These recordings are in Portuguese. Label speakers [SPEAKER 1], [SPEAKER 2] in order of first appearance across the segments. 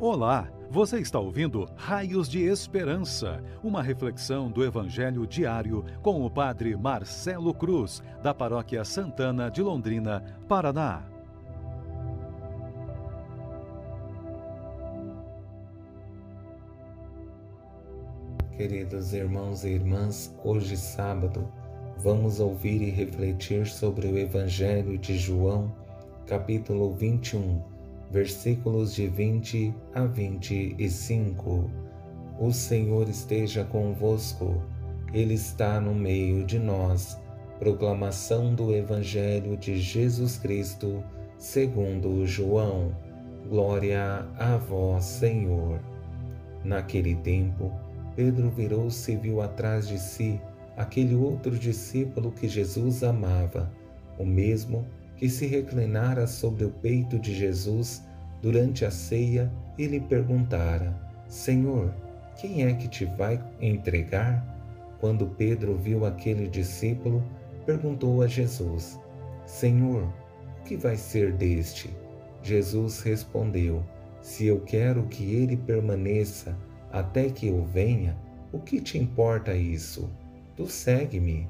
[SPEAKER 1] Olá, você está ouvindo Raios de Esperança, uma reflexão do Evangelho diário com o Padre Marcelo Cruz, da Paróquia Santana de Londrina, Paraná.
[SPEAKER 2] Queridos irmãos e irmãs, hoje sábado, vamos ouvir e refletir sobre o Evangelho de João, capítulo 21 versículos de 20 a 25. O Senhor esteja convosco, Ele está no meio de nós. Proclamação do Evangelho de Jesus Cristo, segundo João. Glória a vós, Senhor. Naquele tempo, Pedro virou-se e viu atrás de si aquele outro discípulo que Jesus amava, o mesmo que se reclinara sobre o peito de Jesus durante a ceia e lhe perguntara: Senhor, quem é que te vai entregar? Quando Pedro viu aquele discípulo, perguntou a Jesus: Senhor, o que vai ser deste? Jesus respondeu: Se eu quero que ele permaneça até que eu venha, o que te importa isso? Tu segue-me.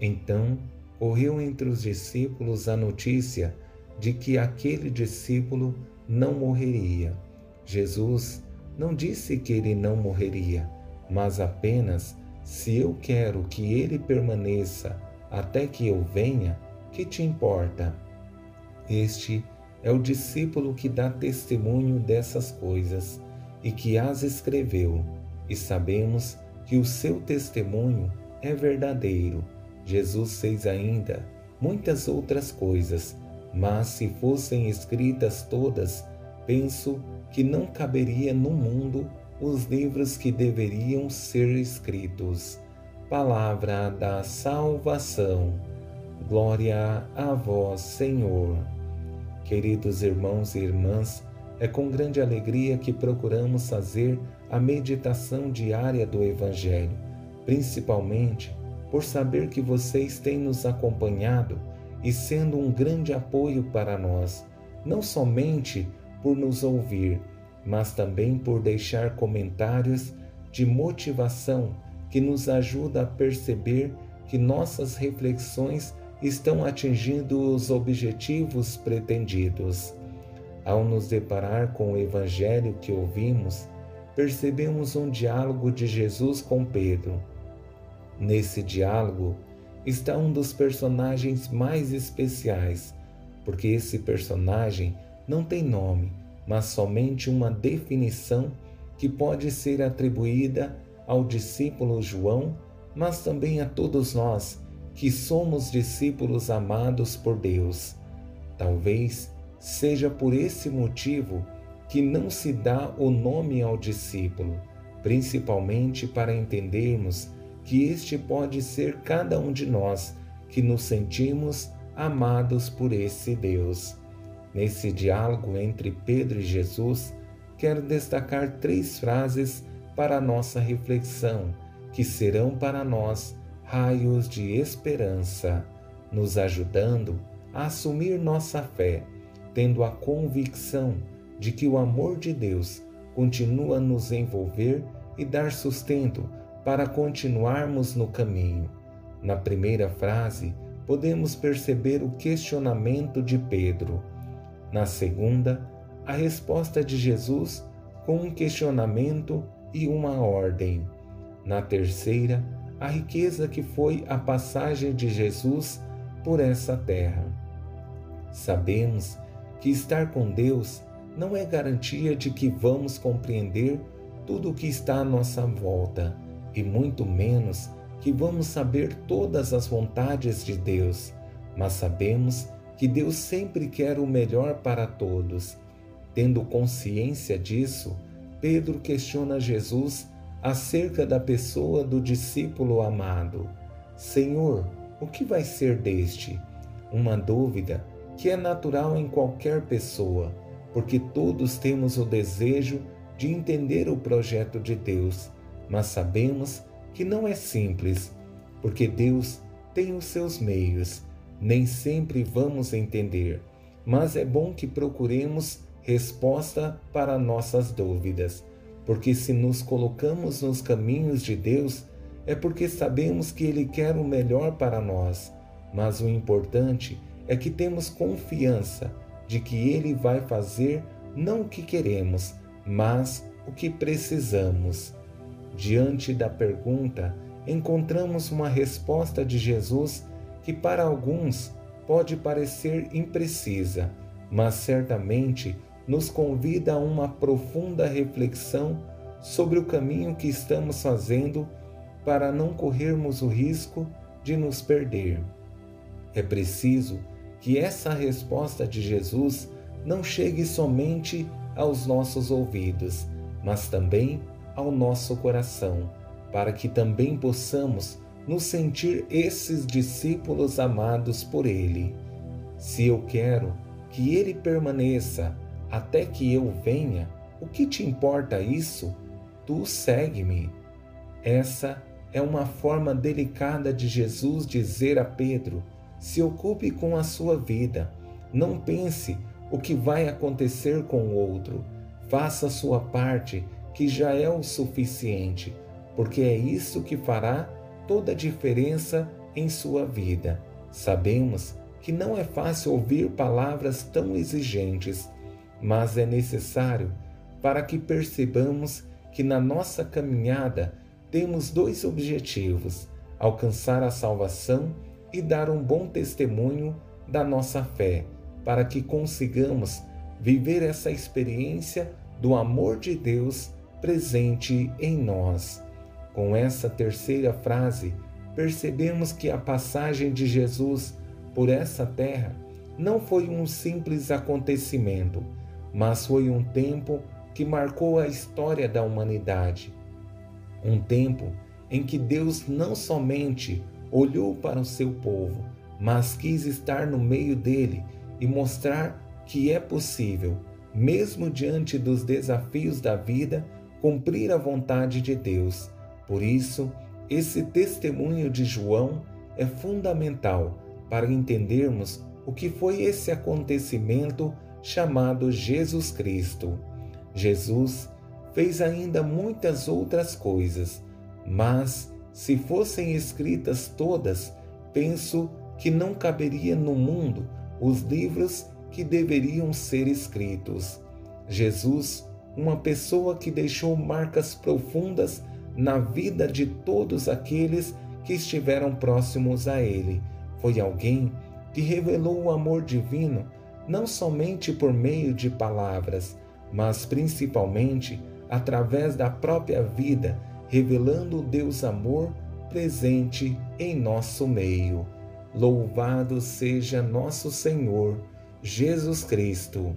[SPEAKER 2] Então correu entre os discípulos a notícia de que aquele discípulo não morreria. Jesus não disse que ele não morreria, mas apenas se eu quero que ele permaneça até que eu venha, que te importa? Este é o discípulo que dá testemunho dessas coisas e que as escreveu, e sabemos que o seu testemunho é verdadeiro. Jesus fez ainda muitas outras coisas, mas se fossem escritas todas, penso que não caberia no mundo os livros que deveriam ser escritos. Palavra da salvação. Glória a vós, Senhor. Queridos irmãos e irmãs, é com grande alegria que procuramos fazer a meditação diária do Evangelho, principalmente por saber que vocês têm nos acompanhado e sendo um grande apoio para nós, não somente por nos ouvir, mas também por deixar comentários de motivação que nos ajuda a perceber que nossas reflexões estão atingindo os objetivos pretendidos. Ao nos deparar com o evangelho que ouvimos, percebemos um diálogo de Jesus com Pedro Nesse diálogo está um dos personagens mais especiais, porque esse personagem não tem nome, mas somente uma definição que pode ser atribuída ao discípulo João, mas também a todos nós que somos discípulos amados por Deus. Talvez seja por esse motivo que não se dá o nome ao discípulo, principalmente para entendermos que este pode ser cada um de nós que nos sentimos amados por esse Deus. Nesse diálogo entre Pedro e Jesus, quero destacar três frases para nossa reflexão, que serão para nós raios de esperança, nos ajudando a assumir nossa fé, tendo a convicção de que o amor de Deus continua a nos envolver e dar sustento para continuarmos no caminho. Na primeira frase, podemos perceber o questionamento de Pedro. Na segunda, a resposta de Jesus com um questionamento e uma ordem. Na terceira, a riqueza que foi a passagem de Jesus por essa terra. Sabemos que estar com Deus não é garantia de que vamos compreender tudo o que está à nossa volta e muito menos que vamos saber todas as vontades de Deus, mas sabemos que Deus sempre quer o melhor para todos. Tendo consciência disso, Pedro questiona Jesus acerca da pessoa do discípulo amado. Senhor, o que vai ser deste? Uma dúvida que é natural em qualquer pessoa, porque todos temos o desejo de entender o projeto de Deus mas sabemos que não é simples, porque Deus tem os seus meios. Nem sempre vamos entender, mas é bom que procuremos resposta para nossas dúvidas, porque se nos colocamos nos caminhos de Deus, é porque sabemos que Ele quer o melhor para nós, mas o importante é que temos confiança de que Ele vai fazer não o que queremos, mas o que precisamos. Diante da pergunta, encontramos uma resposta de Jesus que para alguns pode parecer imprecisa, mas certamente nos convida a uma profunda reflexão sobre o caminho que estamos fazendo para não corrermos o risco de nos perder. É preciso que essa resposta de Jesus não chegue somente aos nossos ouvidos, mas também ao nosso coração, para que também possamos nos sentir esses discípulos amados por Ele. Se eu quero que Ele permaneça até que eu venha, o que te importa isso? Tu segue-me. Essa é uma forma delicada de Jesus dizer a Pedro: se ocupe com a sua vida, não pense o que vai acontecer com o outro. Faça sua parte, que já é o suficiente, porque é isso que fará toda a diferença em sua vida. Sabemos que não é fácil ouvir palavras tão exigentes, mas é necessário para que percebamos que na nossa caminhada temos dois objetivos: alcançar a salvação e dar um bom testemunho da nossa fé para que consigamos viver essa experiência do amor de Deus presente em nós. Com essa terceira frase, percebemos que a passagem de Jesus por essa terra não foi um simples acontecimento, mas foi um tempo que marcou a história da humanidade. Um tempo em que Deus não somente olhou para o seu povo, mas quis estar no meio dele e mostrar que é possível, mesmo diante dos desafios da vida, cumprir a vontade de Deus. Por isso, esse testemunho de João é fundamental para entendermos o que foi esse acontecimento chamado Jesus Cristo. Jesus fez ainda muitas outras coisas, mas se fossem escritas todas, penso que não caberia no mundo os livros que deveriam ser escritos. Jesus, uma pessoa que deixou marcas profundas na vida de todos aqueles que estiveram próximos a ele. Foi alguém que revelou o amor divino não somente por meio de palavras, mas principalmente através da própria vida, revelando o Deus amor presente em nosso meio. Louvado seja nosso Senhor Jesus Cristo,